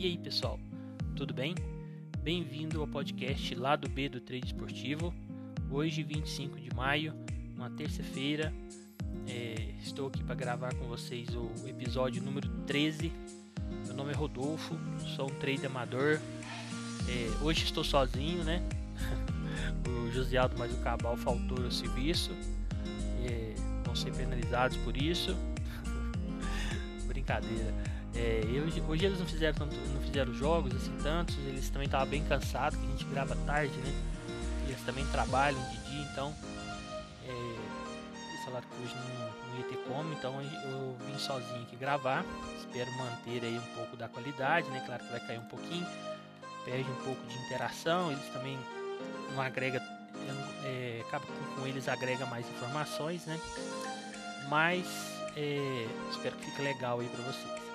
E aí pessoal, tudo bem? Bem-vindo ao podcast Lado B do Trade Esportivo. Hoje, 25 de maio, uma terça-feira, é, estou aqui para gravar com vocês o episódio número 13. Meu nome é Rodolfo, sou um trader amador. É, hoje estou sozinho, né? o Josialdo mais o Cabal faltou no serviço. É, vão ser penalizados por isso. Brincadeira. É, hoje, hoje, eles não fizeram tanto, não fizeram jogos assim tantos, eles também estavam bem cansados, que a gente grava tarde, né? Eles também trabalham de dia, então é, eles falaram que hoje não, não ia ter como, então eu vim sozinho aqui gravar. Espero manter aí um pouco da qualidade, né? Claro que vai cair um pouquinho, perde um pouco de interação, eles também não agrega, é, acaba com, com eles agrega mais informações, né? Mas é, espero que fique legal aí para vocês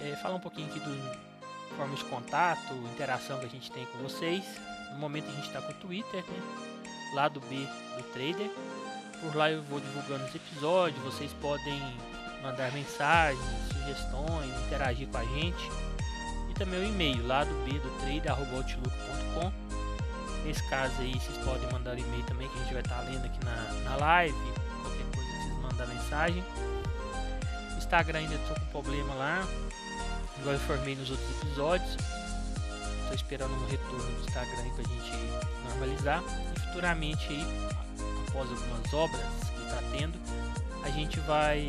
é, falar um pouquinho aqui do formas de contato, interação que a gente tem com vocês. No momento a gente está com o Twitter, né? lá do B do Trader. Por lá eu vou divulgando os episódios, vocês podem mandar mensagens, sugestões, interagir com a gente. E também o e-mail lá do B do trader.outlook.com. Nesse caso aí vocês podem mandar e-mail também que a gente vai estar tá lendo aqui na, na live. Qualquer coisa vocês mandam mensagem. Instagram ainda estou com problema lá igual eu informei nos outros episódios. Estou esperando um retorno do Instagram para a gente normalizar. E futuramente, aí, após algumas obras que está tendo, a gente vai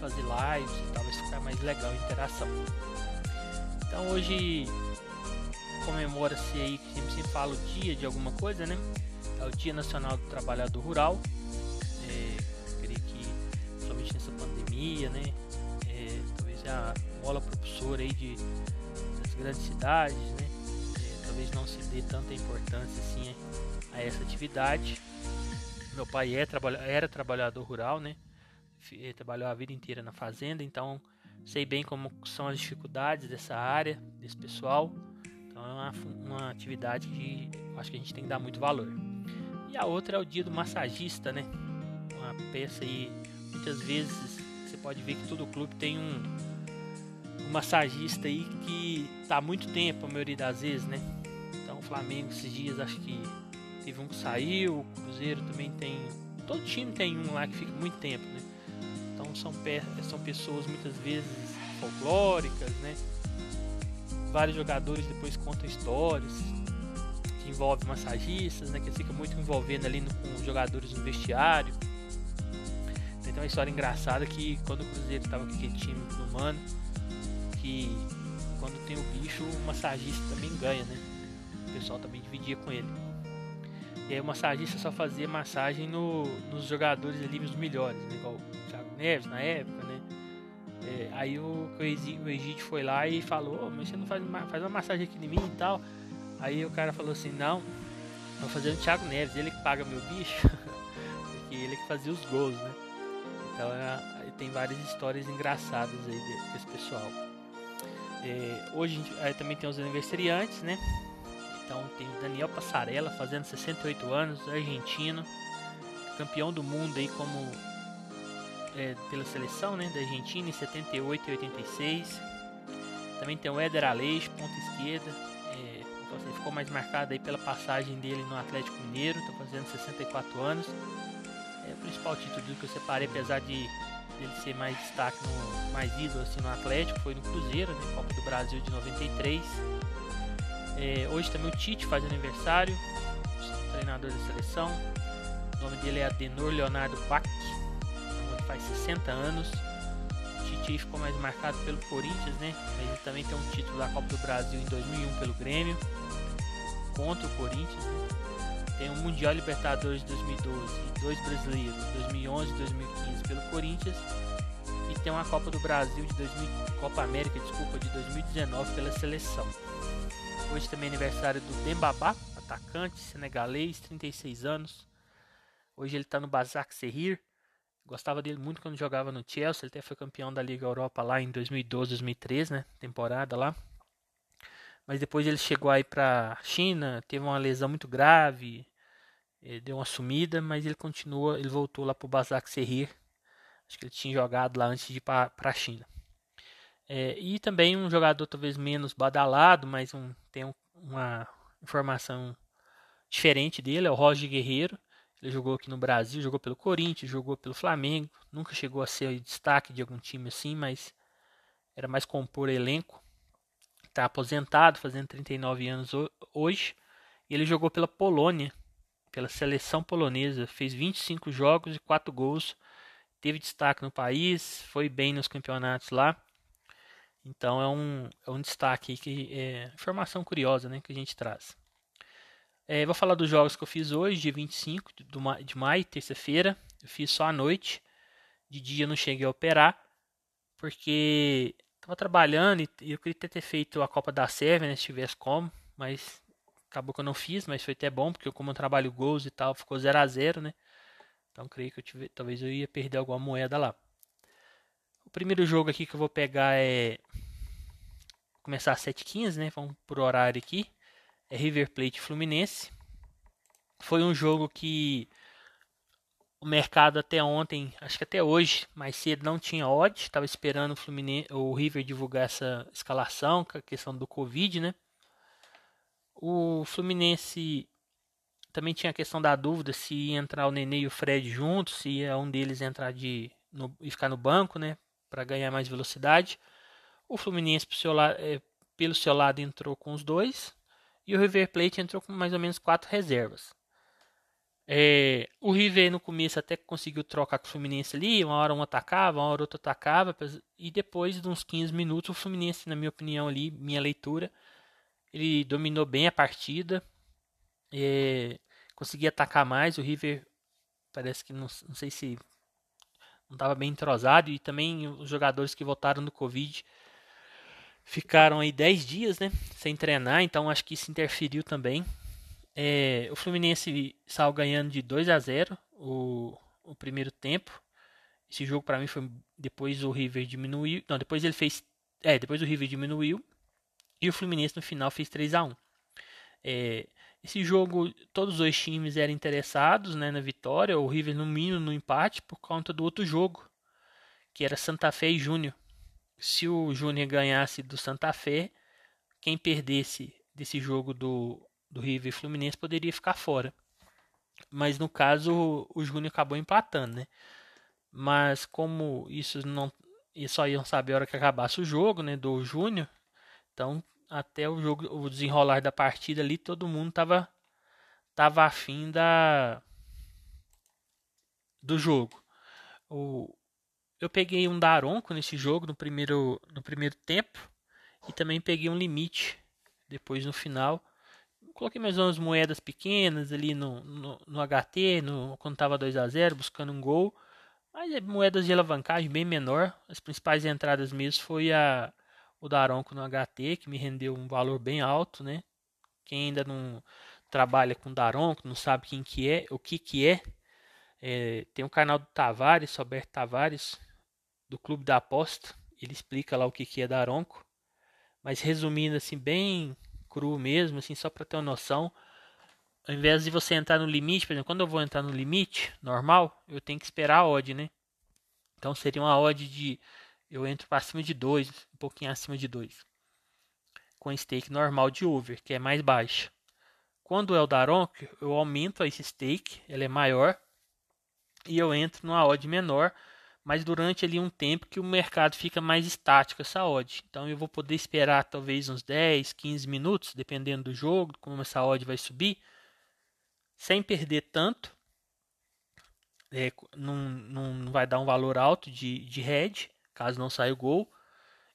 fazer lives e tal, vai ficar mais legal a interação. Então hoje comemora-se aí, sempre se fala o dia de alguma coisa, né? É o Dia Nacional do Trabalhador Rural. É, creio que somente nessa pandemia, né? É, talvez a bola propulsora aí de, das grandes cidades, né? É, talvez não se dê tanta importância assim a essa atividade. Meu pai é, era trabalhador rural, né? Trabalhou a vida inteira na fazenda, então sei bem como são as dificuldades dessa área, desse pessoal. Então é uma, uma atividade que acho que a gente tem que dar muito valor. E a outra é o dia do massagista, né? Uma peça aí, muitas vezes você pode ver que todo clube tem um, massagista aí que tá há muito tempo, a maioria das vezes, né? Então o Flamengo esses dias acho que teve um que saiu, o Cruzeiro também tem. Todo time tem um lá que fica muito tempo, né? Então são, são pessoas muitas vezes folclóricas, né? Vários jogadores depois contam histórias que envolvem massagistas, né? Que fica muito envolvendo ali no, com os jogadores no vestiário. Tem uma história engraçada que quando o Cruzeiro estava com aquele time do Mano, que quando tem o bicho, o massagista também ganha, né? O pessoal também dividia com ele. E aí o massagista só fazia massagem no, nos jogadores ali, os melhores, né? Igual o Thiago Neves na época, né? É, aí o, o Egídio foi lá e falou, oh, mas você não faz, faz uma massagem aqui em mim e tal. Aí o cara falou assim, não, vou fazer o Thiago Neves, ele que paga meu bicho, porque ele que fazia os gols, né? Então é, tem várias histórias engraçadas aí desse pessoal. É, hoje aí também tem os aniversariantes, né? Então tem o Daniel Passarella fazendo 68 anos, argentino, campeão do mundo aí como é, pela seleção, né, da Argentina em 78 e 86. Também tem o Éder Aleixo, ponta esquerda, é, então, assim, ficou mais marcado aí pela passagem dele no Atlético Mineiro, está fazendo 64 anos. É o principal título que eu separei, apesar de dele ser mais destaque, no, mais ídolo assim, no Atlético, foi no Cruzeiro, né, Copa do Brasil de 93. É, hoje também o Tite faz aniversário, treinador da seleção. O nome dele é Adenor Leonardo Bach, então faz 60 anos. O Tite ficou mais marcado pelo Corinthians, né? Mas ele também tem um título da Copa do Brasil em 2001 pelo Grêmio, contra o Corinthians. Né? Tem o Mundial Libertadores de 2012, dois brasileiros, 2011 e 2015 pelo Corinthians. E tem uma Copa do Brasil de 2000, Copa América, desculpa, de 2019 pela seleção. Hoje também é aniversário do Dembaba, atacante senegalês, 36 anos. Hoje ele está no Basak Serrir. Gostava dele muito quando jogava no Chelsea. Ele até foi campeão da Liga Europa lá em 2012, 2013, né? Temporada lá mas depois ele chegou aí para China, teve uma lesão muito grave, ele deu uma sumida, mas ele continua, ele voltou lá para o Serrir. Acho que ele tinha jogado lá antes de ir para a China. É, e também um jogador talvez menos badalado, mas um, tem um, uma informação diferente dele, é o Roger Guerreiro. Ele jogou aqui no Brasil, jogou pelo Corinthians, jogou pelo Flamengo, nunca chegou a ser destaque de algum time assim, mas era mais compor elenco. Está aposentado, fazendo 39 anos hoje. Ele jogou pela Polônia, pela seleção polonesa, fez 25 jogos e 4 gols. Teve destaque no país, foi bem nos campeonatos lá. Então é um, é um destaque que é informação curiosa né, que a gente traz. É, vou falar dos jogos que eu fiz hoje, dia 25 de maio, terça-feira. Eu fiz só à noite. De dia não cheguei a operar, porque estava trabalhando e eu queria ter feito a Copa da Sérvia, né, se tivesse como, mas acabou que eu não fiz, mas foi até bom, porque como eu trabalho gols e tal, ficou 0 a 0 né? Então creio que eu tive, talvez eu ia perder alguma moeda lá. O primeiro jogo aqui que eu vou pegar é começar às 7h15, né? Vamos por horário aqui é River Plate Fluminense. Foi um jogo que o mercado até ontem, acho que até hoje, mais cedo não tinha odds, estava esperando o, Fluminense, o River divulgar essa escalação, com a questão do Covid, né? O Fluminense também tinha a questão da dúvida se ia entrar o Nenê e o Fred juntos, se ia um deles entrar de no, e ficar no banco, né, para ganhar mais velocidade. O Fluminense seu, é, pelo seu lado entrou com os dois, e o River Plate entrou com mais ou menos quatro reservas. É, o River no começo até conseguiu trocar com o Fluminense ali, uma hora um atacava, uma hora outro atacava, e depois de uns 15 minutos o Fluminense, na minha opinião ali, minha leitura, ele dominou bem a partida, é, conseguia atacar mais, o River parece que não, não sei se não estava bem entrosado, e também os jogadores que voltaram do Covid Ficaram aí 10 dias, né? Sem treinar, então acho que isso interferiu também. É, o Fluminense saiu ganhando de 2 a 0 o, o primeiro tempo. Esse jogo para mim foi depois o River diminuiu. Não, depois ele fez. É, depois o River diminuiu. E o Fluminense no final fez 3 a 1 é, Esse jogo, todos os times eram interessados né, na vitória. O River no mínimo no empate por conta do outro jogo, que era Santa Fé e Júnior se o Júnior ganhasse do Santa Fé, quem perdesse desse jogo do, do River Fluminense poderia ficar fora. Mas no caso o Júnior acabou empatando, né? Mas como isso não e só iam saber a hora que acabasse o jogo, né, do Júnior. Então, até o jogo, o desenrolar da partida ali, todo mundo tava tava afim da do jogo. O, eu peguei um Daronco nesse jogo no primeiro, no primeiro tempo. E também peguei um limite depois no final. Coloquei mais umas moedas pequenas ali no, no, no HT, no, quando estava 2 a 0 buscando um gol. Mas é moedas de alavancagem bem menor. As principais entradas mesmo foi a, o Daronco no HT, que me rendeu um valor bem alto, né? Quem ainda não trabalha com Daronco, não sabe quem que é, o que que é, é tem um canal do Tavares, Roberto Tavares, do Clube da Aposta. Ele explica lá o que, que é Daronco. Mas resumindo assim, bem cru mesmo, assim, só para ter uma noção. Ao invés de você entrar no limite, por exemplo, quando eu vou entrar no limite normal, eu tenho que esperar a odd, né? Então seria uma odd de. Eu entro para cima de 2, um pouquinho acima de 2. Com stake normal de over, que é mais baixa. Quando é o Daronco, eu aumento esse stake, ela é maior. E eu entro numa odd menor mas durante ali um tempo que o mercado fica mais estático essa odd. Então eu vou poder esperar talvez uns 10, 15 minutos, dependendo do jogo, como essa odd vai subir, sem perder tanto. É, não, não, vai dar um valor alto de, de head, caso não saia o gol.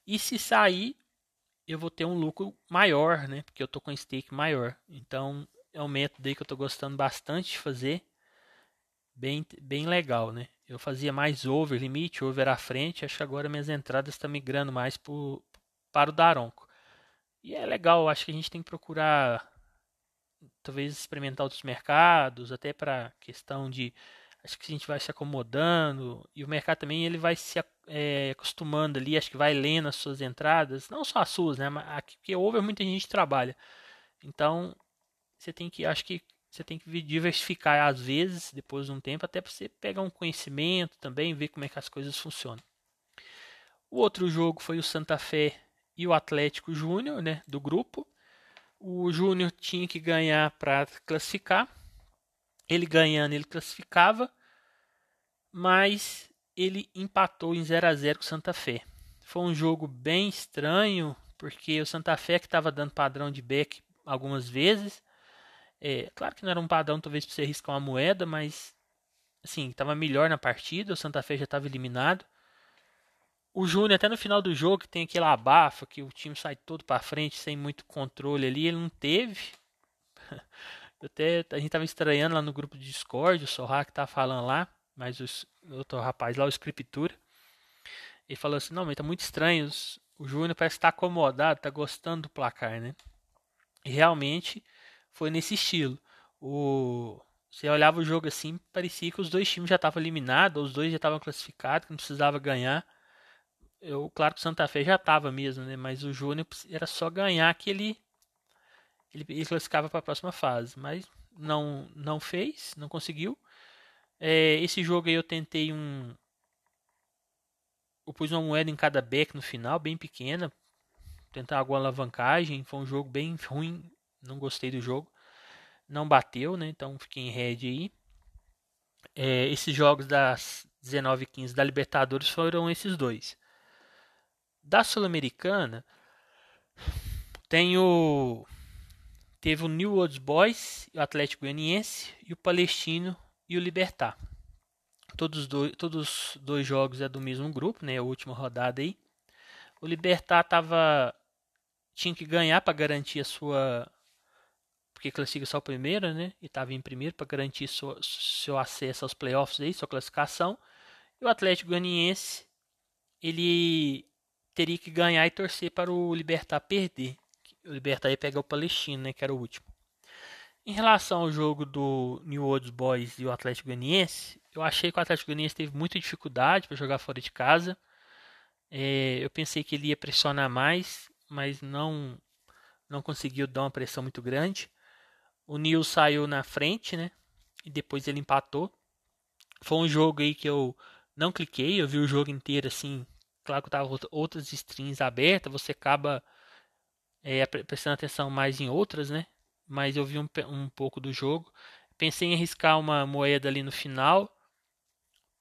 E se sair, eu vou ter um lucro maior, né? Porque eu estou com stake maior. Então é um método aí que eu estou gostando bastante de fazer. Bem, bem legal, né? Eu fazia mais over limite, over à frente. Acho que agora minhas entradas estão migrando mais pro, para o Daronco. E é legal, acho que a gente tem que procurar talvez experimentar outros mercados, até para questão de acho que a gente vai se acomodando e o mercado também ele vai se é, acostumando ali, acho que vai lendo as suas entradas, não só as suas, né, mas porque over muita gente trabalha. Então, você tem que acho que você tem que diversificar às vezes, depois de um tempo, até para você pegar um conhecimento também, ver como é que as coisas funcionam. O outro jogo foi o Santa Fé e o Atlético Júnior, né, do grupo. O Júnior tinha que ganhar para classificar. Ele ganhando, ele classificava, mas ele empatou em 0 a 0 com o Santa Fé. Foi um jogo bem estranho, porque o Santa Fé que estava dando padrão de back algumas vezes. É, claro que não era um padrão talvez para você riscar uma moeda, mas assim, estava melhor na partida, o Santa Fé já estava eliminado. O Júnior, até no final do jogo, que tem aquele abafa, que o time sai todo para frente sem muito controle ali, ele não teve. Até, a gente tava estranhando lá no grupo de Discord, o Sorra que tá falando lá, mas o outro rapaz lá, o Escritura, ele falou assim, não, mas tá muito estranho, o Júnior parece que tá acomodado, tá gostando do placar, né? E realmente foi nesse estilo. O, você olhava o jogo assim, parecia que os dois times já estavam eliminados, os dois já estavam classificados, que não precisava ganhar. Eu, claro que o Santa Fé já estava mesmo, né? Mas o Júnior era só ganhar que ele, ele, ele classificava para a próxima fase. Mas não, não fez, não conseguiu. É, esse jogo aí eu tentei um. Eu pus uma moeda em cada back no final, bem pequena. Tentar alguma alavancagem. Foi um jogo bem ruim. Não gostei do jogo. Não bateu, né? Então fiquei em red aí. É, esses jogos das 19 e 15 da Libertadores foram esses dois. Da Sul-Americana, tem o. Teve o New Old Boys, o Atlético Goianiense, e o Palestino e o Libertar. Todos dois, todos os dois jogos é do mesmo grupo, né? A última rodada aí. O Libertar tava tinha que ganhar para garantir a sua porque classifica só o primeiro, né? E estava em primeiro para garantir seu, seu acesso aos playoffs aí, sua classificação. E o Atlético Goianiense ele teria que ganhar e torcer para o Libertar perder. O Libertar ia pegar o Palestino, né, que era o último. Em relação ao jogo do New Old Boys e o Atlético Goianiense, eu achei que o Atlético Goianiense teve muita dificuldade para jogar fora de casa. É, eu pensei que ele ia pressionar mais, mas não não conseguiu dar uma pressão muito grande. O Nil saiu na frente, né? E depois ele empatou. Foi um jogo aí que eu não cliquei, eu vi o jogo inteiro assim, claro que tava outras strings abertas, você acaba é, prestando atenção mais em outras, né? Mas eu vi um, um pouco do jogo. Pensei em arriscar uma moeda ali no final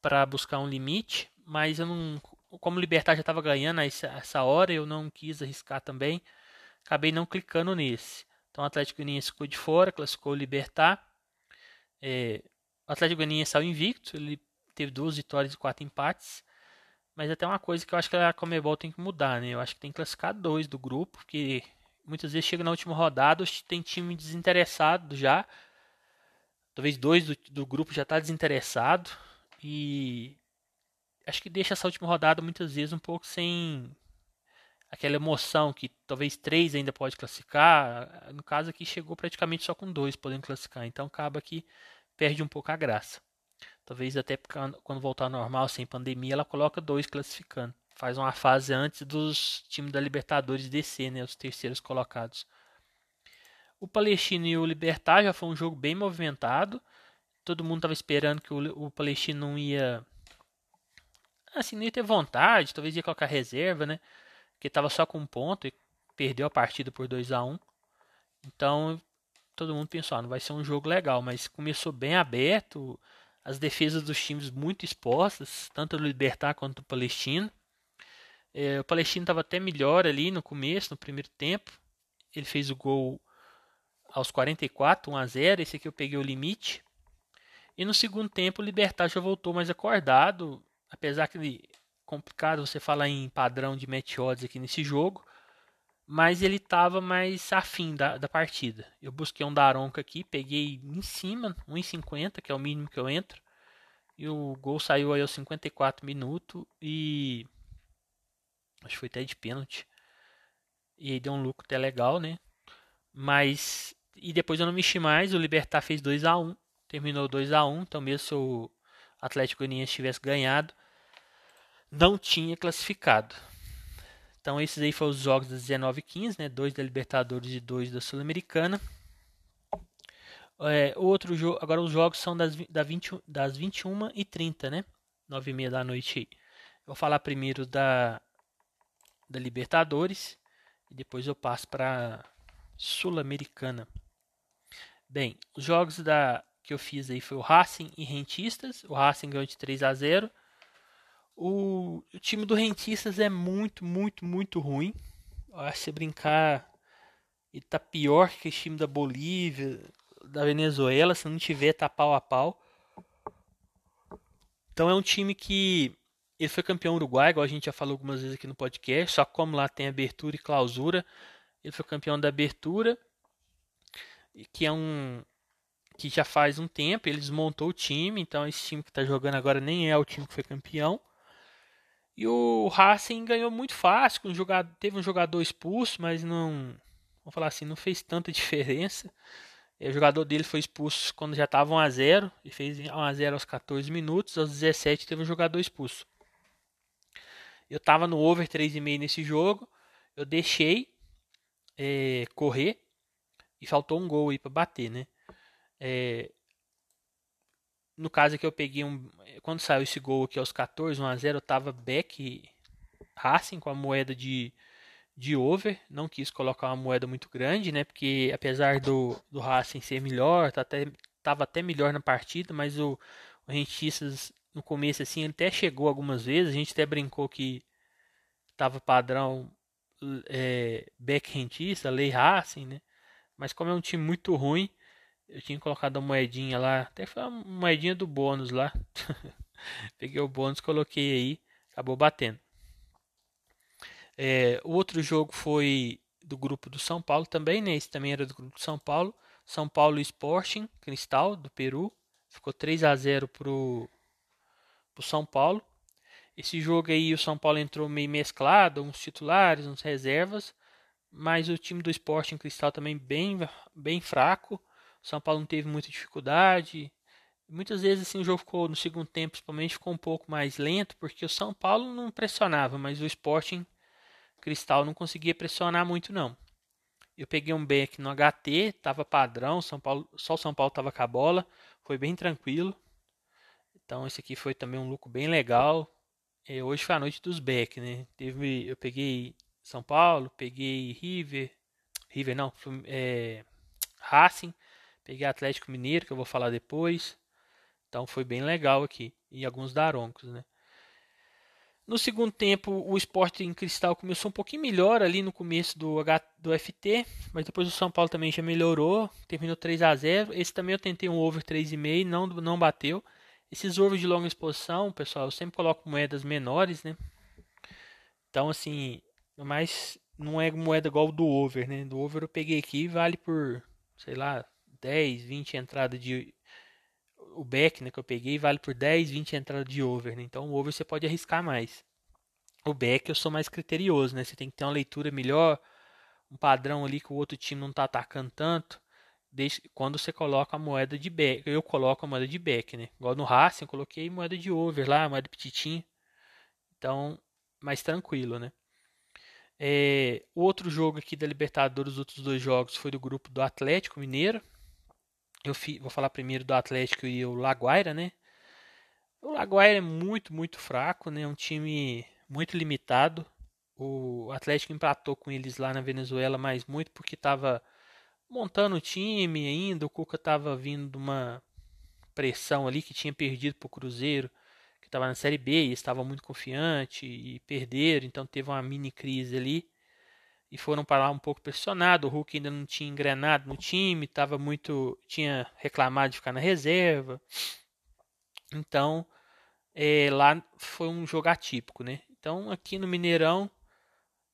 para buscar um limite, mas eu não, como Libertar já estava ganhando essa, essa hora, eu não quis arriscar também. Acabei não clicando nesse. Então o Atlético Goianiense ficou de fora, classificou o Libertar. É, o Atlético Goianiense saiu invicto, ele teve duas vitórias e quatro empates. Mas até uma coisa que eu acho que a Comebol tem que mudar, né? Eu acho que tem que classificar dois do grupo, porque muitas vezes chega na última rodada, tem time desinteressado já. Talvez dois do, do grupo já está desinteressado. E acho que deixa essa última rodada muitas vezes um pouco sem aquela emoção que talvez três ainda pode classificar. No caso aqui chegou praticamente só com dois podendo classificar. Então acaba que perde um pouco a graça. Talvez até quando voltar ao normal, sem pandemia, ela coloca dois classificando. Faz uma fase antes dos times da Libertadores descer, né, os terceiros colocados. O Palestino e o Libertar já foi um jogo bem movimentado. Todo mundo estava esperando que o, o Palestino não ia. Assim, não ia ter vontade, talvez ia colocar reserva, né? Porque estava só com um ponto e perdeu a partida por 2 a 1 um. Então, todo mundo pensou, ah, não vai ser um jogo legal, mas começou bem aberto as defesas dos times muito expostas, tanto do Libertar quanto do Palestino. É, o Palestino estava até melhor ali no começo, no primeiro tempo. Ele fez o gol aos 44, 1 a 0. Esse aqui eu peguei o limite. E no segundo tempo o Libertar já voltou mais acordado, apesar que é complicado você falar em padrão de match odds aqui nesse jogo, mas ele estava mais afim da, da partida. Eu busquei um Daronca aqui, peguei em cima, 1,50, que é o mínimo que eu entro. E o gol saiu aí aos 54 minutos e acho que foi até de pênalti. E aí deu um lucro até legal, né? Mas e depois eu não mexi mais, o Libertar fez 2 a 1, terminou 2 a 1, então mesmo se o Atlético Goianiense tivesse ganhado, não tinha classificado. Então esses aí foram os jogos das 19 e 15, né? Dois da Libertadores e dois da Sul-Americana. É, outro jogo, agora os jogos são das, da 20, das 21 e 30, né? 9 e meia da noite. Eu vou falar primeiro da da Libertadores e depois eu passo para Sul-Americana. Bem, os jogos da que eu fiz aí foi o Racing e Rentistas. O Racing ganhou de 3 a 0. O, o time do Rentistas é muito, muito, muito ruim. Eu acho que se brincar ele tá pior que o time da Bolívia, da Venezuela, se não tiver tá pau a pau. Então é um time que ele foi campeão uruguai, igual a gente já falou algumas vezes aqui no podcast, só como lá tem abertura e clausura, ele foi campeão da abertura, que é um que já faz um tempo, ele desmontou o time, então esse time que está jogando agora nem é o time que foi campeão. E o Racing ganhou muito fácil, um jogador, teve um jogador expulso, mas não, vamos falar assim, não fez tanta diferença. O jogador dele foi expulso quando já estava 1 a 0 e fez 1 a 0 aos 14 minutos, aos 17 teve um jogador expulso. Eu estava no over 3,5 nesse jogo, eu deixei é, correr e faltou um gol aí para bater, né? É, no caso aqui eu peguei um. Quando saiu esse gol aqui aos 14, 1x0, eu tava back Racing com a moeda de, de over. Não quis colocar uma moeda muito grande, né? Porque apesar do, do Racing ser melhor, tá até, tava até melhor na partida, mas o, o Rentistas no começo assim até chegou algumas vezes. A gente até brincou que tava padrão é, back rentista, lei Racing, né? Mas como é um time muito ruim, eu tinha colocado a moedinha lá, até foi uma moedinha do bônus lá. Peguei o bônus, coloquei aí, acabou batendo. É, o outro jogo foi do grupo do São Paulo também, né? Esse também era do grupo do São Paulo. São Paulo Sporting Cristal do Peru. Ficou 3 a 0 pro, pro São Paulo. Esse jogo aí o São Paulo entrou meio mesclado, uns titulares, uns reservas, mas o time do Sporting Cristal também bem bem fraco. São Paulo não teve muita dificuldade. Muitas vezes assim, o jogo ficou no segundo tempo, principalmente, ficou um pouco mais lento, porque o São Paulo não pressionava, mas o Sporting Cristal não conseguia pressionar muito não. Eu peguei um aqui no HT, tava padrão, São Paulo, só o São Paulo tava com a bola, foi bem tranquilo. Então esse aqui foi também um lucro bem legal. E hoje foi a noite dos back, né? Teve, eu peguei São Paulo, peguei River, River não, é, Racing, Peguei Atlético Mineiro, que eu vou falar depois. Então foi bem legal aqui. E alguns daroncos, né? No segundo tempo, o esporte em cristal começou um pouquinho melhor ali no começo do, H, do FT, mas depois o São Paulo também já melhorou, terminou 3 a 0 Esse também eu tentei um over 3,5, não, não bateu. Esses overs de longa exposição, pessoal, eu sempre coloco moedas menores, né? Então, assim, mas não é moeda igual do over, né? Do over eu peguei aqui, vale por, sei lá, 10, 20 entradas de o back, né, que eu peguei, vale por 10, 20 entradas de over, né? Então o over você pode arriscar mais. O back eu sou mais criterioso, né? Você tem que ter uma leitura melhor, um padrão ali que o outro time não está atacando tanto. Desde, quando você coloca a moeda de back, eu coloco a moeda de back, né? Igual no Racing, eu coloquei moeda de over lá, moeda petitinho. Então, mais tranquilo, né? É, outro jogo aqui da Libertadores, os outros dois jogos, foi do grupo do Atlético Mineiro, eu fi, vou falar primeiro do Atlético e o Laguaira, né? O Laguaira é muito, muito fraco, né? É um time muito limitado. O Atlético empatou com eles lá na Venezuela, mas muito porque estava montando o time ainda. O Cuca estava vindo de uma pressão ali que tinha perdido para o Cruzeiro, que estava na Série B e estava muito confiante e perderam, então teve uma mini crise ali e foram para lá um pouco pressionados. O Hulk ainda não tinha engrenado no time, estava muito, tinha reclamado de ficar na reserva. Então, é, lá foi um jogo atípico, né? Então, aqui no Mineirão,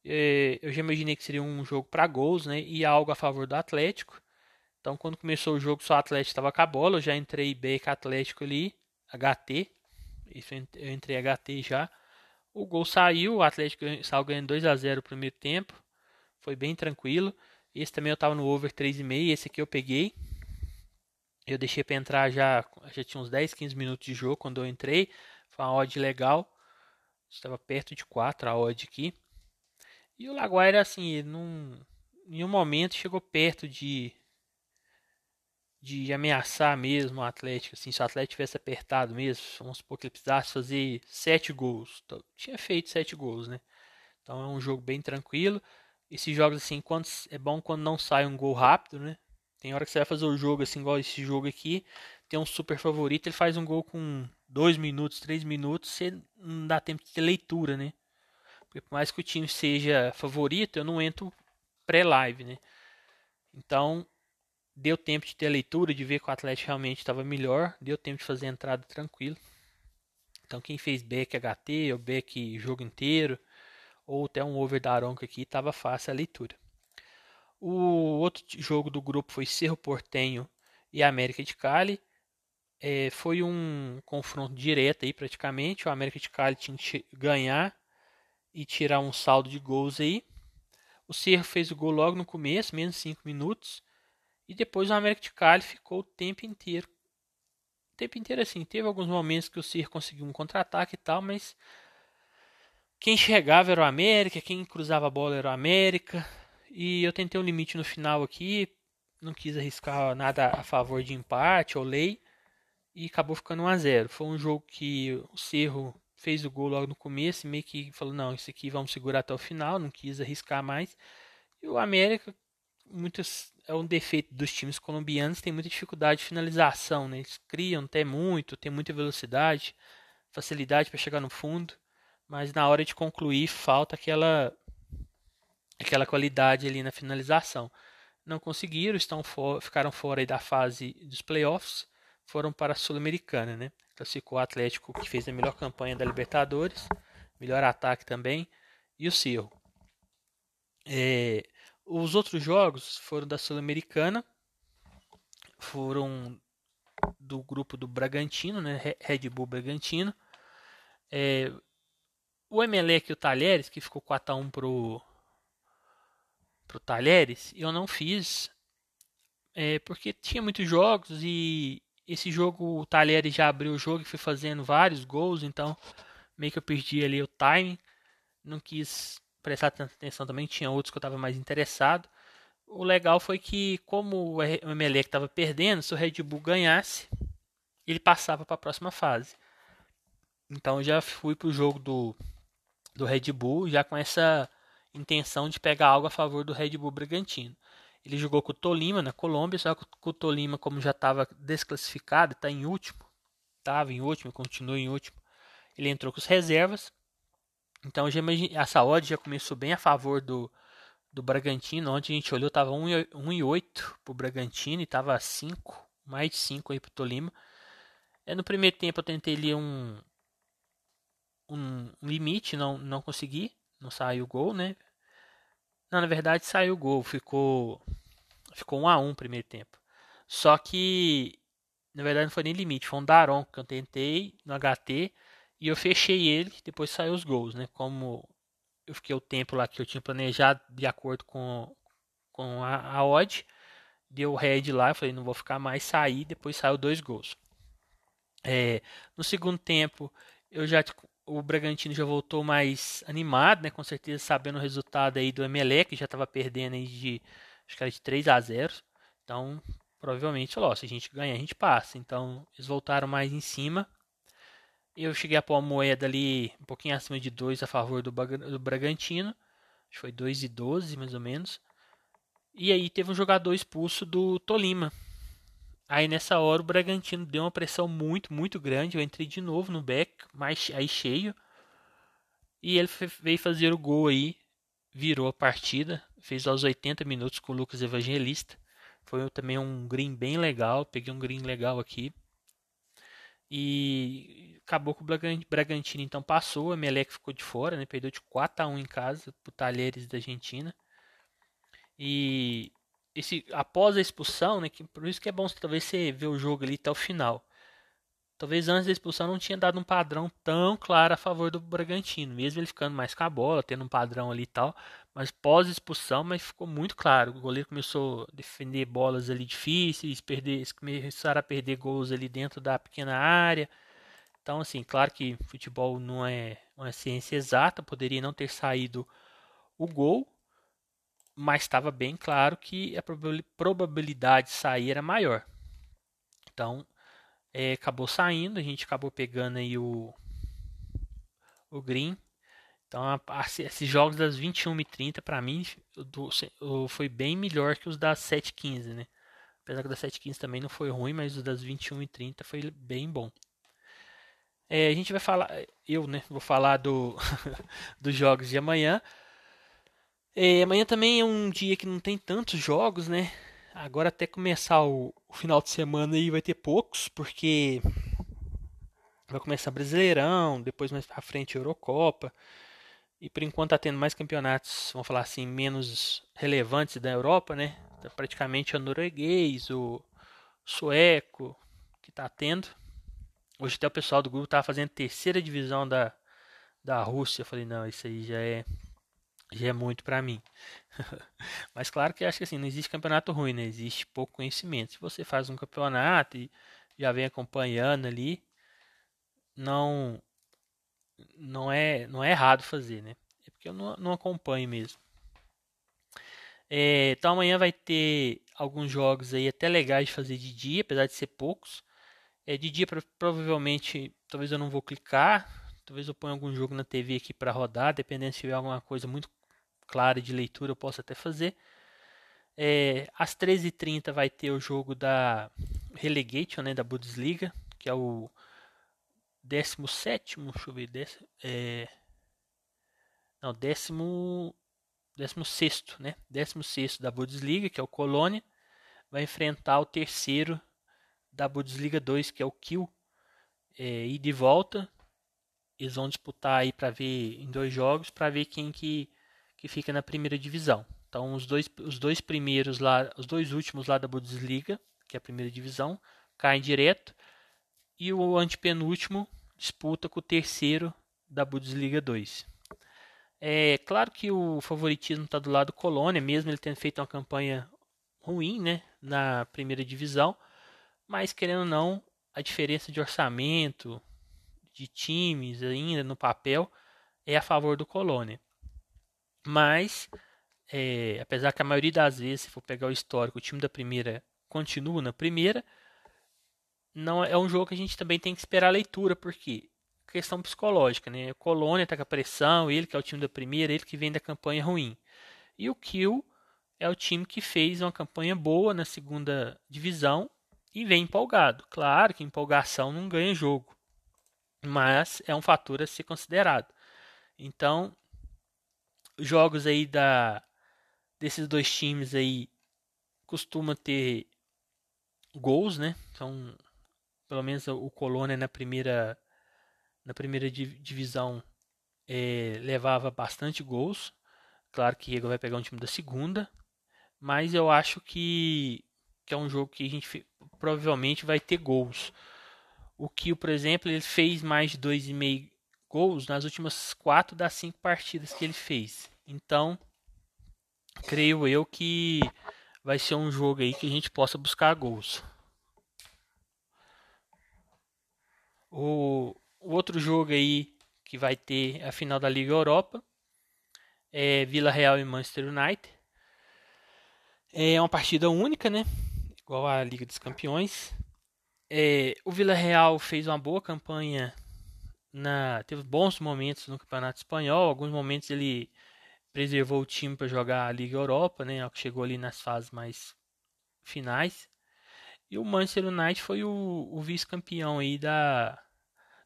é, eu já imaginei que seria um jogo para gols, né? E algo a favor do Atlético. Então, quando começou o jogo, só o Atlético estava com a bola. Eu já entrei bem com Atlético ali, HT. Isso eu entrei HT já. O gol saiu, o Atlético saiu ganhando 2 a 0 no primeiro tempo. Foi bem tranquilo. Esse também eu tava no over 3,5. Esse aqui eu peguei. Eu deixei para entrar já. Já tinha uns 10, 15 minutos de jogo quando eu entrei. Foi uma odd legal. Estava perto de 4 a odd aqui. E o Laguaira, assim, num, em nenhum momento chegou perto de de ameaçar mesmo o Atlético, assim, se o Atlético tivesse apertado mesmo, vamos supor que ele precisasse fazer sete gols, tinha feito sete gols, né? Então é um jogo bem tranquilo. Esses jogos assim, quando, é bom quando não sai um gol rápido, né? Tem hora que você vai fazer o jogo assim, igual esse jogo aqui, tem um super favorito, ele faz um gol com 2 minutos, 3 minutos, você não dá tempo de ter leitura, né? Porque por mais que o time seja favorito, eu não entro pré-live, né? Então, deu tempo de ter leitura, de ver que o Atlético realmente estava melhor, deu tempo de fazer a entrada tranquilo. Então, quem fez back HT ou back jogo inteiro, ou até um over da Aronca aqui, estava fácil a leitura. O outro jogo do grupo foi Cerro Portenho e América de Cali. É, foi um confronto direto aí praticamente. O América de Cali tinha que ganhar e tirar um saldo de gols aí. O Cerro fez o gol logo no começo, menos 5 minutos. E depois o América de Cali ficou o tempo inteiro. O tempo inteiro assim. Teve alguns momentos que o Cerro conseguiu um contra-ataque e tal, mas quem chegava era o América, quem cruzava a bola era o América. E eu tentei um limite no final aqui, não quis arriscar nada a favor de empate ou lei e acabou ficando 1 a 0. Foi um jogo que o Cerro fez o gol logo no começo e meio que falou não, isso aqui vamos segurar até o final, não quis arriscar mais. E o América muitos é um defeito dos times colombianos, tem muita dificuldade de finalização, né? Eles criam até muito, tem muita velocidade, facilidade para chegar no fundo, mas na hora de concluir falta aquela aquela qualidade ali na finalização. Não conseguiram, estão for, ficaram fora da fase dos playoffs, foram para a Sul-Americana, né? Classificou o Atlético que fez a melhor campanha da Libertadores, melhor ataque também, e o Cerro. É, os outros jogos foram da Sul-Americana, foram do grupo do Bragantino, né? Red Bull Bragantino. É, o Emelec e o Talheres, que ficou 4x1 pro, pro Talheres, eu não fiz é, porque tinha muitos jogos e esse jogo o Talheres já abriu o jogo e foi fazendo vários gols, então meio que eu perdi ali o timing. Não quis prestar tanta atenção também, tinha outros que eu estava mais interessado. O legal foi que, como o Emelec estava perdendo, se o Red Bull ganhasse, ele passava para a próxima fase. Então já fui para o jogo do, do Red Bull, já com essa intenção de pegar algo a favor do Red Bull Bragantino. Ele jogou com o Tolima na Colômbia, só que o Tolima, como já estava desclassificado, está em último, estava em último, continua em último. Ele entrou com as reservas. Então já imagine, essa odd já começou bem a favor do, do Bragantino. Onde a gente olhou, estava 1,8 para o Bragantino e estava 5, mais de 5 aí para o Tolima. É, no primeiro tempo eu tentei ali um, um limite, não, não consegui não saiu gol, né? Não, na verdade saiu gol, ficou ficou 1 a 1 primeiro tempo. Só que na verdade não foi nem limite, foi um Daron que eu tentei no HT e eu fechei ele, depois saiu os gols, né? Como eu fiquei o tempo lá que eu tinha planejado de acordo com com a, a odd, deu red lá, eu falei não vou ficar mais, saí, depois saiu dois gols. É, no segundo tempo eu já o Bragantino já voltou mais animado, né? Com certeza sabendo o resultado aí do Emelec, que já estava perdendo aí de acho que era de 3 a 0. Então, provavelmente, falou, se a gente ganha, a gente passa. Então, eles voltaram mais em cima. Eu cheguei a pôr a moeda ali um pouquinho acima de 2 a favor do, do Bragantino. Acho que foi 2 e 12, mais ou menos. E aí teve um jogador expulso do Tolima, Aí nessa hora o Bragantino deu uma pressão muito, muito grande. Eu entrei de novo no back, mais aí cheio. E ele veio fazer o gol aí, virou a partida, fez aos 80 minutos com o Lucas Evangelista. Foi também um green bem legal, peguei um green legal aqui. E acabou com o Bragantino então passou, a Melec ficou de fora, né? Perdeu de 4 a 1 em casa pro Talheres da Argentina. E esse após a expulsão, né, que por isso que é bom talvez você ver o jogo ali até o final. Talvez antes da expulsão não tinha dado um padrão tão claro a favor do Bragantino, mesmo ele ficando mais com a bola, tendo um padrão ali e tal, mas pós expulsão, mas ficou muito claro. O goleiro começou a defender bolas ali difíceis, perder, começaram a perder gols ali dentro da pequena área. Então, assim, claro que futebol não é uma ciência exata, poderia não ter saído o gol, mas estava bem claro que a probabilidade de sair era maior. Então, é, acabou saindo, a gente acabou pegando aí o, o green. Então, a, a, esses jogos das 21h30, para mim, foi bem melhor que os das 7h15, né? Apesar que o das 7h15 também não foi ruim, mas os das 21h30 foi bem bom. É, a gente vai falar, eu, né, vou falar do, dos jogos de amanhã. É, amanhã também é um dia que não tem tantos jogos, né? Agora até começar o, o final de semana aí vai ter poucos, porque vai começar Brasileirão, depois mais pra frente Eurocopa. E por enquanto tá tendo mais campeonatos, vamos falar assim, menos relevantes da Europa, né? Tá praticamente o norueguês, o sueco que tá tendo. Hoje até o pessoal do grupo tava fazendo terceira divisão da, da Rússia. Eu falei, não, isso aí já é já é muito para mim. Mas claro que acho que assim, não existe campeonato ruim, né? Existe pouco conhecimento. Se você faz um campeonato e já vem acompanhando ali, não não é não é errado fazer, né? É porque eu não, não acompanho mesmo. É, então amanhã vai ter alguns jogos aí até legais de fazer de dia, apesar de ser poucos. É, de dia provavelmente, talvez eu não vou clicar, talvez eu ponha algum jogo na TV aqui para rodar, dependendo se tiver alguma coisa muito clara de leitura, eu posso até fazer. É, às 13h30 vai ter o jogo da Relegation, né, da Bundesliga, que é o 17, deixa eu ver, dec, é, não, 16, né, 16 da Bundesliga, que é o Colônia, vai enfrentar o terceiro da Bundesliga 2, que é o Kiel, é, e de volta. Eles vão disputar aí para ver em dois jogos para ver quem que, que fica na primeira divisão. Então os dois, os dois primeiros lá, os dois últimos lá da Bundesliga, que é a primeira divisão, caem direto e o antepenúltimo disputa com o terceiro da Bundesliga 2. É claro que o favoritismo está do lado do Colônia, mesmo ele tendo feito uma campanha ruim né, na primeira divisão mas querendo ou não, a diferença de orçamento, de times ainda no papel, é a favor do Colônia. Mas, é, apesar que a maioria das vezes, se for pegar o histórico, o time da primeira continua na primeira, não é um jogo que a gente também tem que esperar a leitura, porque questão psicológica, né? O Colônia tá com a pressão, ele que é o time da primeira, ele que vem da campanha ruim. E o Kiel é o time que fez uma campanha boa na segunda divisão e vem empolgado. Claro que empolgação não ganha jogo, mas é um fator a ser considerado. Então, jogos aí da desses dois times aí costuma ter gols, né? Então, pelo menos o Colônia na primeira na primeira divisão é, levava bastante gols. Claro que ele vai pegar um time da segunda, mas eu acho que que é um jogo que a gente provavelmente vai ter gols. O Kiel, por exemplo, ele fez mais de 2,5 gols nas últimas 4 das 5 partidas que ele fez. Então, creio eu que vai ser um jogo aí que a gente possa buscar gols. O, o outro jogo aí que vai ter a final da Liga Europa é Vila Real e Manchester United. É uma partida única, né? igual a Liga dos Campeões. É, o Vila Real fez uma boa campanha, na, teve bons momentos no Campeonato Espanhol. Alguns momentos ele preservou o time para jogar a Liga Europa, né? Chegou ali nas fases mais finais. E o Manchester United foi o, o vice-campeão aí da,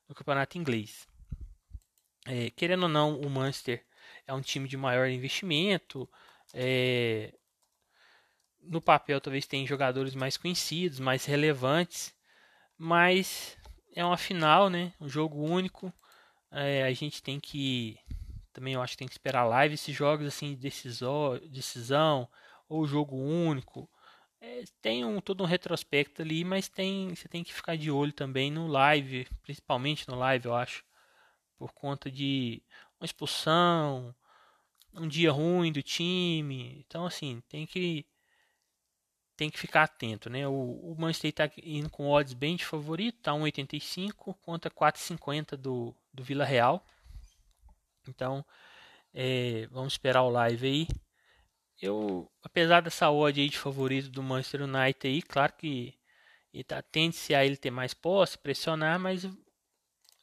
do Campeonato Inglês. É, querendo ou não, o Manchester é um time de maior investimento. É, no papel talvez tenha jogadores mais conhecidos, mais relevantes, mas é uma final, né? Um jogo único. É, a gente tem que também eu acho que tem que esperar live esses jogos assim de decisão, decisão ou jogo único. É, tem um todo um retrospecto ali, mas tem você tem que ficar de olho também no live, principalmente no live, eu acho, por conta de uma expulsão, um dia ruim do time. Então assim, tem que tem que ficar atento, né? O, o Manchester está indo com odds bem de favorito, tá 1,85 contra 4,50 do, do Vila Real. Então, é, vamos esperar o live aí. Eu, apesar dessa odd aí de favorito do Manchester United aí, claro que ele tá, tende-se a ele ter mais posse, pressionar, mas eu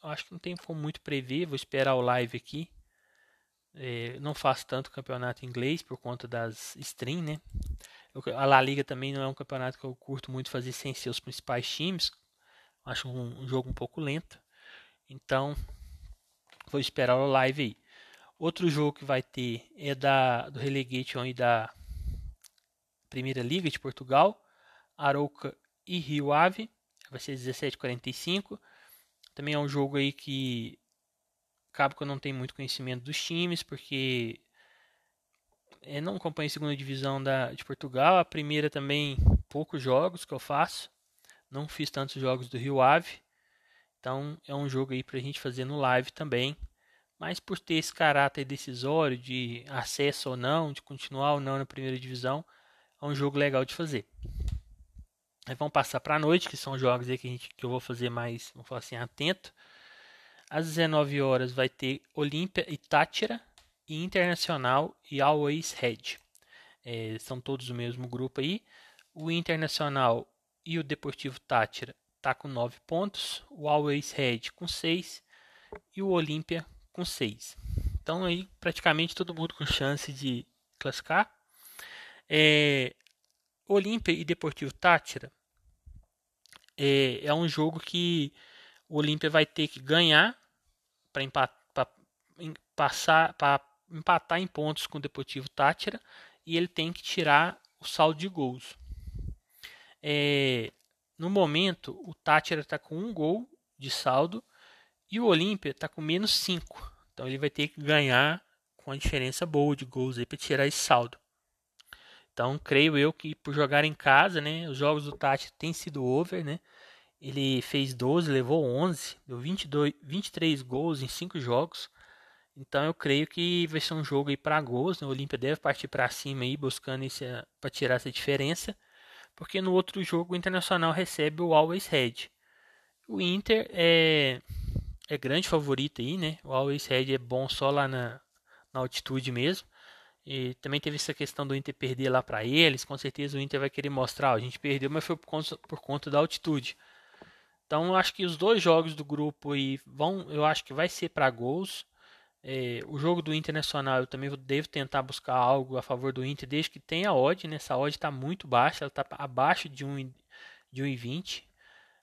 acho que não tem como muito prever. Vou esperar o live aqui É, não faço tanto campeonato inglês por conta das stream, né? A La Liga também não é um campeonato que eu curto muito fazer sem seus principais times. Acho um, um jogo um pouco lento. Então, vou esperar o live aí. Outro jogo que vai ter é da, do Relegation e da Primeira Liga de Portugal. Arouca e Rio Ave. Vai ser 17h45. Também é um jogo aí que acaba que eu não tenho muito conhecimento dos times, porque eu não acompanho a segunda divisão da, de Portugal. A primeira também, poucos jogos que eu faço. Não fiz tantos jogos do Rio Ave. Então é um jogo aí para a gente fazer no live também. Mas por ter esse caráter decisório de acesso ou não, de continuar ou não na primeira divisão, é um jogo legal de fazer. Aí vamos passar para a noite, que são jogos aí que, a gente, que eu vou fazer mais, vamos falar assim, atento. Às 19 horas vai ter Olímpia e Tátira, e Internacional e Always Red. É, são todos o mesmo grupo aí. O Internacional e o Deportivo Tátira tá com 9 pontos, o Always Red com 6 e o Olímpia com 6. Então aí praticamente todo mundo com chance de classificar. É, Olímpia e Deportivo Tátira é, é, um jogo que o Olímpia vai ter que ganhar para passar para empatar em pontos com o Deportivo Tátira e ele tem que tirar o saldo de gols. É, no momento, o Tátira está com um gol de saldo e o Olímpia está com menos 5. Então ele vai ter que ganhar com a diferença boa de gols para tirar esse saldo. Então, creio eu que por jogar em casa, né, os jogos do Tati têm sido over, né? Ele fez 12, levou 11, deu 22, 23 gols em 5 jogos. Então, eu creio que vai ser um jogo aí para gols, né? O Olímpia deve partir para cima aí buscando para tirar essa diferença, porque no outro jogo o Internacional recebe o Always Red. O Inter é é grande favorito aí, né? O Always Red é bom só lá na, na altitude mesmo. E também teve essa questão do Inter perder lá para eles. Com certeza o Inter vai querer mostrar, a gente perdeu, mas foi por conta, por conta da altitude. Então eu acho que os dois jogos do grupo aí vão, eu acho que vai ser para gols. É, o jogo do Internacional eu também devo tentar buscar algo a favor do Inter, desde que tenha odd, né? Essa odd está muito baixa, ela está abaixo de 1 de 1,20.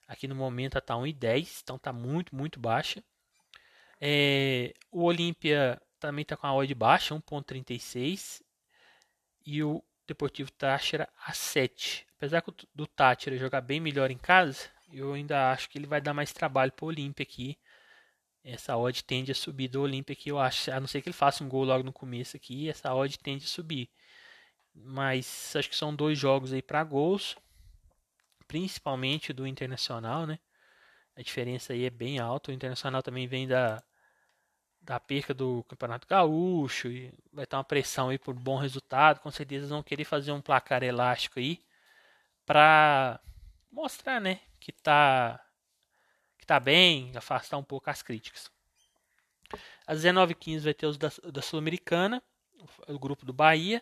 Aqui no momento está 1,10, então está muito, muito baixa. É, o Olímpia também está com a odd baixa, 1.36. E o Deportivo Táchira a 7. Apesar do Táchira jogar bem melhor em casa, eu ainda acho que ele vai dar mais trabalho para o Olímpia aqui. Essa odd tende a subir do Olímpia aqui, eu acho. A não ser que ele faça um gol logo no começo aqui, essa odd tende a subir. Mas acho que são dois jogos aí para gols, principalmente do Internacional, né? A diferença aí é bem alta. O Internacional também vem da da perca do Campeonato Gaúcho e vai ter uma pressão aí por bom resultado. Com certeza vão querer fazer um placar elástico aí para mostrar, né, que tá que tá bem, afastar um pouco as críticas. Às 19h15 vai ter os da, da Sul-Americana, o grupo do Bahia.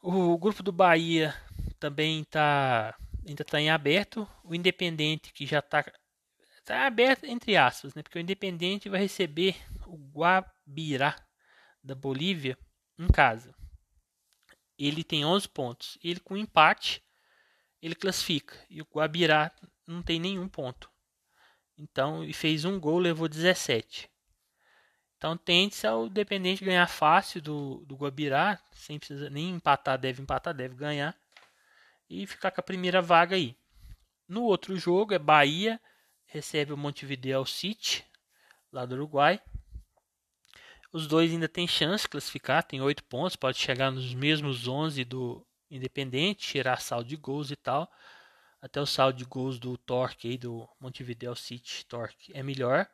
O grupo do Bahia também tá ainda está em aberto. O Independente que já está Está aberto entre aspas, né? Porque o Independente vai receber o Guabirá da Bolívia em casa. Ele tem 11 pontos. Ele com empate, ele classifica. E o Guabirá não tem nenhum ponto. Então, e fez um gol, levou 17. Então, tende-se ao Independente ganhar fácil do, do Guabirá, sem precisar nem empatar, deve empatar, deve ganhar. E ficar com a primeira vaga aí. No outro jogo é Bahia recebe o Montevideo City, lá do Uruguai. Os dois ainda têm chance de classificar, tem 8 pontos, pode chegar nos mesmos 11 do Independente, tirar saldo de gols e tal. Até o saldo de gols do Torque aí, do Montevideo City Torque é melhor.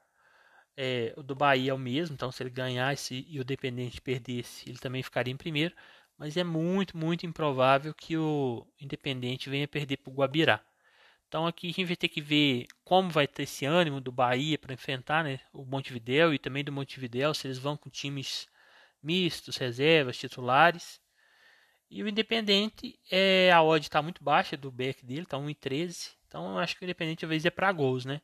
É, o do Bahia é o mesmo, então se ele ganhasse e o Independente perdesse, ele também ficaria em primeiro. Mas é muito, muito improvável que o Independente venha perder para o Guabirá. Então aqui a gente vai ter que ver como vai ter esse ânimo do Bahia para enfrentar né, o Montevideo e também do Montevideo, se eles vão com times mistos, reservas, titulares. E o Independente, é, a odd está muito baixa do back dele, está 1,13. Então acho que o Independente vezes é para gols, né?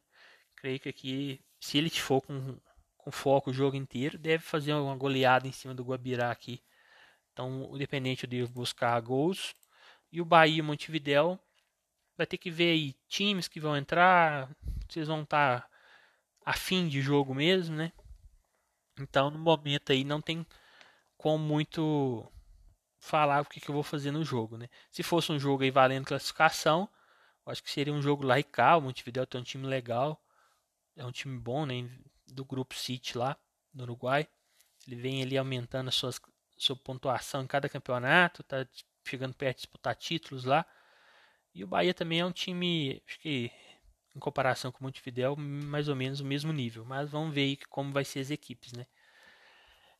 Creio que aqui, se ele for com, com foco o jogo inteiro, deve fazer uma goleada em cima do Guabirá aqui. Então, o Independente deve buscar gols. E o Bahia Montevidéu vai ter que ver aí times que vão entrar, vocês vão estar tá a fim de jogo mesmo, né? Então, no momento aí não tem como muito falar o que, que eu vou fazer no jogo, né? Se fosse um jogo aí valendo classificação, acho que seria um jogo lá e cá. O Montevideo tem um time legal, é um time bom, né? Do grupo City lá no Uruguai. Ele vem ali aumentando a suas, sua pontuação em cada campeonato, tá chegando perto de disputar títulos lá. E o Bahia também é um time, acho que em comparação com o Montevideo, mais ou menos o mesmo nível. Mas vamos ver aí como vai ser as equipes, né?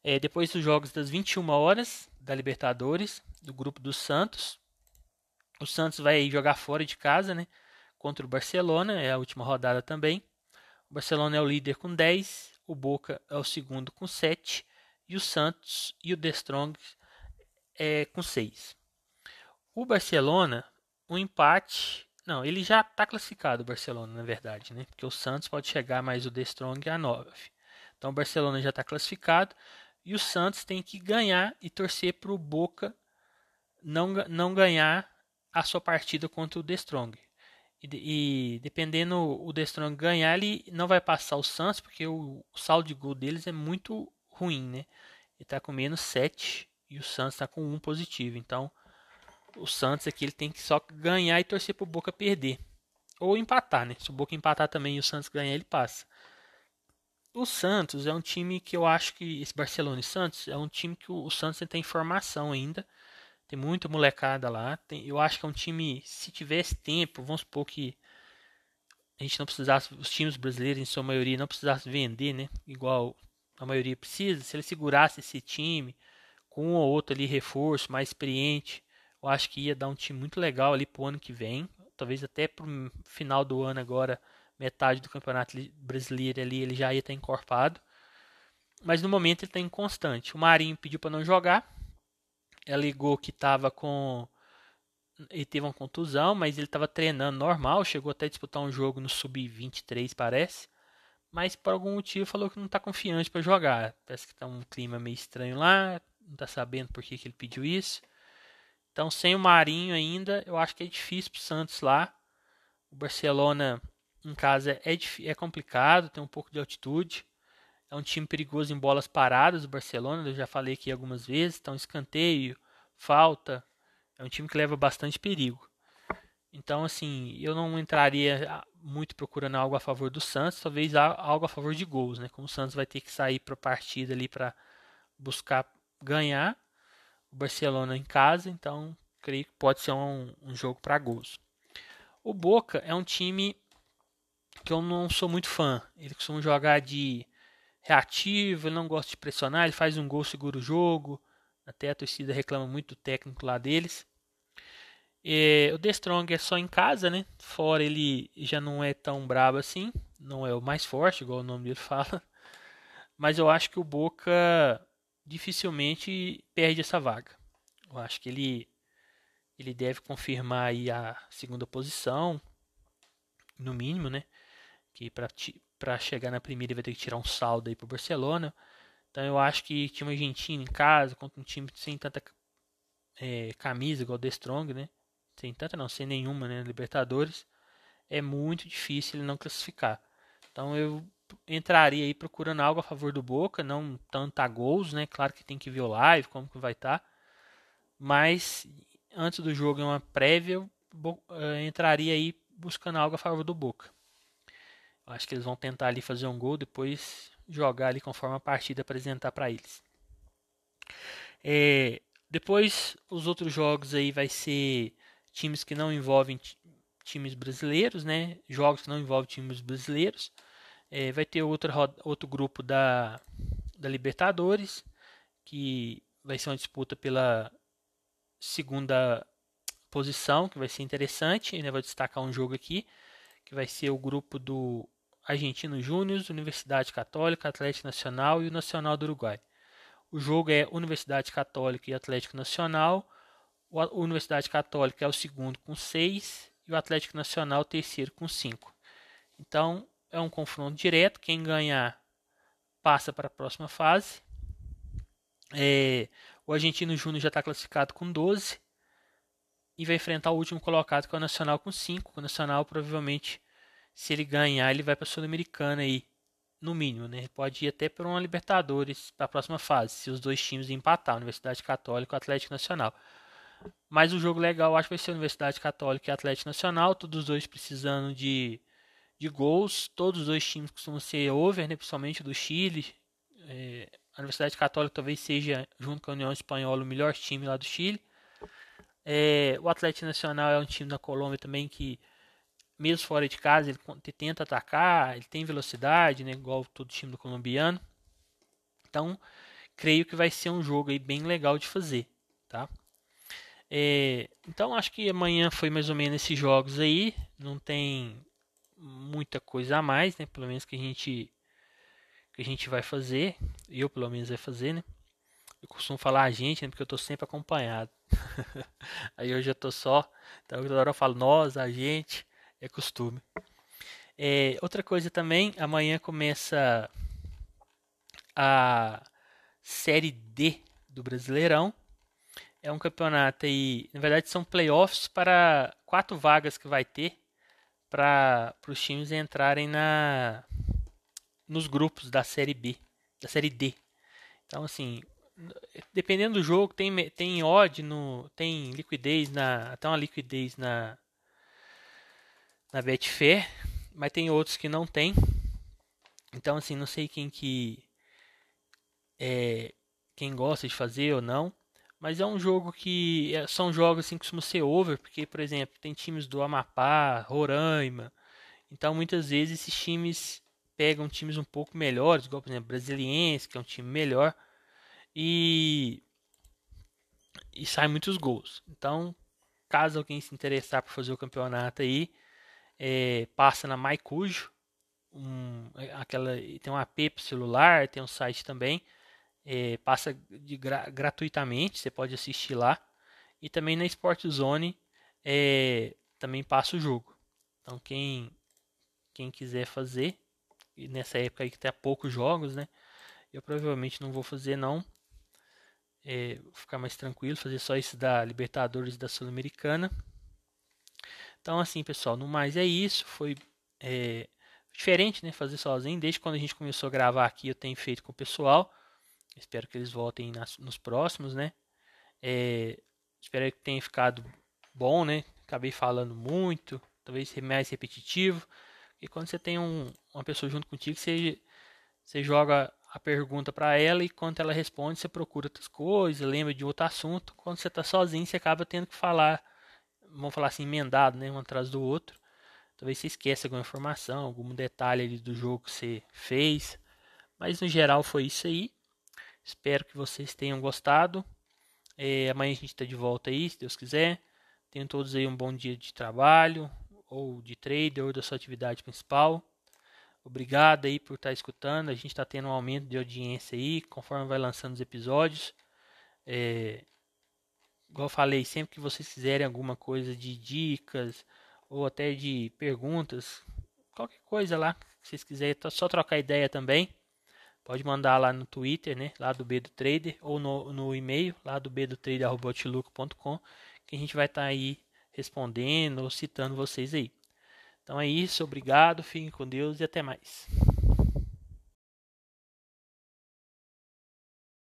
É, depois dos jogos das 21 horas da Libertadores, do grupo do Santos. O Santos vai jogar fora de casa, né? Contra o Barcelona, é a última rodada também. O Barcelona é o líder com 10, o Boca é o segundo com 7 e o Santos e o The Strong é com 6. O Barcelona, o um empate não, ele já está classificado, o Barcelona, na verdade, né? Porque o Santos pode chegar mais o The Strong a 9. Então o Barcelona já está classificado e o Santos tem que ganhar e torcer para o Boca não, não ganhar a sua partida contra o The Strong. E, e, dependendo o The Strong ganhar, ele não vai passar o Santos, porque o, o saldo de gol deles é muito ruim, né? Ele está com menos 7 e o Santos está com 1 positivo. Então o Santos aqui ele tem que só ganhar e torcer pro Boca perder. Ou empatar, né? Se o Boca empatar também e o Santos ganhar, ele passa. O Santos é um time que eu acho que esse Barcelona e Santos é um time que o, Santos tem formação ainda. Tem muita molecada lá. Tem, eu acho que é um time, se tivesse tempo, vamos supor que a gente não precisasse, os times brasileiros em sua maioria não precisasse vender, né? Igual a maioria precisa. Se ele segurasse esse time com um ou outro ali reforço, mais experiente, eu acho que ia dar um time muito legal ali pro ano que vem. Talvez até pro final do ano agora, metade do campeonato brasileiro ali, ele já ia estar encorpado. Mas no momento ele está inconstante. O Marinho pediu para não jogar. Alegou que estava com. Ele teve uma contusão, mas ele estava treinando normal. Chegou até a disputar um jogo no Sub-23, parece. Mas por algum motivo falou que não está confiante para jogar. Parece que está um clima meio estranho lá. Não está sabendo por que, que ele pediu isso. Então, sem o Marinho ainda, eu acho que é difícil para o Santos lá. O Barcelona em casa é, é complicado, tem um pouco de altitude. É um time perigoso em bolas paradas, o Barcelona, eu já falei aqui algumas vezes. Então, escanteio, falta. É um time que leva bastante perigo. Então, assim, eu não entraria ah, muito procurando algo a favor do Santos, talvez algo a favor de gols, né? Como o Santos vai ter que sair para a partida ali para buscar ganhar o Barcelona em casa, então creio que pode ser um, um jogo para gols. O Boca é um time que eu não sou muito fã. Ele costuma jogar de reativo, ele não gosta de pressionar, ele faz um gol, segura o jogo. Até a torcida reclama muito do técnico lá deles. E, o The Strong é só em casa, né? Fora ele já não é tão brabo assim. Não é o mais forte, igual o nome dele fala. Mas eu acho que o Boca dificilmente perde essa vaga. Eu acho que ele ele deve confirmar aí a segunda posição, no mínimo, né? Que para chegar na primeira ele vai ter que tirar um saldo aí para o Barcelona. Então eu acho que time argentino em casa, contra um time sem tanta é, camisa igual o The Strong, né? Sem tanta não, sem nenhuma, né? Libertadores, é muito difícil ele não classificar. Então eu entraria aí procurando algo a favor do Boca, não tanto a gols, né? Claro que tem que ver o live, como que vai estar. Tá. Mas antes do jogo, em uma prévia, eu uh, entraria aí buscando algo a favor do Boca. Acho que eles vão tentar ali fazer um gol, depois jogar ali conforme a partida apresentar para eles. É, depois, os outros jogos aí vai ser times que não envolvem times brasileiros, né? Jogos que não envolvem times brasileiros. É, vai ter outro, outro grupo da, da Libertadores, que vai ser uma disputa pela segunda posição, que vai ser interessante. Né? Vou destacar um jogo aqui, que vai ser o grupo do Argentino Júnior, Universidade Católica, Atlético Nacional e o Nacional do Uruguai. O jogo é Universidade Católica e Atlético Nacional. O Universidade Católica é o segundo com 6 e o Atlético Nacional terceiro com 5. Então, é um confronto direto. Quem ganhar passa para a próxima fase. É, o Argentino Júnior já está classificado com 12 e vai enfrentar o último colocado, que é o Nacional, com 5. O Nacional, provavelmente, se ele ganhar, ele vai para a Sul-Americana aí, no mínimo. Né? Pode ir até para uma Libertadores para a próxima fase, se os dois times empatar, Universidade Católica e Atlético Nacional. Mas o jogo legal, acho que vai ser Universidade Católica e Atlético Nacional, todos os dois precisando de, de gols. Todos os dois times costumam ser over, né? principalmente do Chile. É, a Universidade Católica talvez seja, junto com a União Espanhola, o melhor time lá do Chile. É, o Atlético Nacional é um time da Colômbia também que, mesmo fora de casa, ele tenta atacar, ele tem velocidade, né, igual todo time do colombiano. Então, creio que vai ser um jogo aí bem legal de fazer, tá? É, então, acho que amanhã foi mais ou menos esses jogos aí. Não tem muita coisa a mais, né? Pelo menos que a gente que a gente vai fazer. Eu, pelo menos, vai fazer, né? Eu costumo falar a gente, né? Porque eu tô sempre acompanhado. Aí hoje eu tô só. Então toda hora eu falo nós, a gente. É costume. É, outra coisa também, amanhã começa a Série D do Brasileirão. É um campeonato aí, na verdade são playoffs para quatro vagas que vai ter para os times entrarem na nos grupos da Série B, da Série D. Então assim, dependendo do jogo, tem, tem odd, no, tem liquidez na. Até uma liquidez na. Na Betfair, mas tem outros que não tem. Então assim, não sei quem que. É, quem gosta de fazer ou não. Mas é um jogo que. É, são jogos assim que costumam ser over, porque, por exemplo, tem times do Amapá, Roraima. Então muitas vezes esses times pegam times um pouco melhores, igual por exemplo Brasiliense, que é um time melhor e e sai muitos gols. Então, caso alguém se interessar por fazer o campeonato aí, é, passa na MyCujo, um, aquela tem um app para celular, tem um site também, é, passa de gra, gratuitamente, você pode assistir lá. E também na Sport Zone é, também passa o jogo. Então quem quem quiser fazer, nessa época aí que tem poucos jogos, né? Eu provavelmente não vou fazer não, é, ficar mais tranquilo, fazer só isso da Libertadores da Sul-Americana. Então, assim, pessoal, no mais é isso. Foi é, diferente, né? Fazer sozinho. Desde quando a gente começou a gravar aqui, eu tenho feito com o pessoal. Espero que eles voltem nas, nos próximos, né? É, espero que tenha ficado bom, né? Acabei falando muito, talvez mais repetitivo. E quando você tem um, uma pessoa junto contigo, você, você joga a pergunta para ela e quando ela responde, você procura outras coisas, lembra de outro assunto. Quando você está sozinho, você acaba tendo que falar, vamos falar assim, emendado, né, um atrás do outro. Talvez você esqueça alguma informação, algum detalhe do jogo que você fez. Mas no geral foi isso aí. Espero que vocês tenham gostado. É, amanhã a gente está de volta aí, se Deus quiser. Tenham todos aí um bom dia de trabalho, ou de trader, ou da sua atividade principal. Obrigado aí por estar tá escutando. A gente está tendo um aumento de audiência aí, conforme vai lançando os episódios. É, igual falei, sempre que vocês quiserem alguma coisa de dicas ou até de perguntas, qualquer coisa lá que vocês quiserem, é só trocar ideia também. Pode mandar lá no Twitter, né? Lá do B do Trader, ou no, no e-mail, lá do B do Trader.com, que a gente vai estar tá aí respondendo ou citando vocês aí. Então é isso, obrigado, fiquem com Deus e até mais.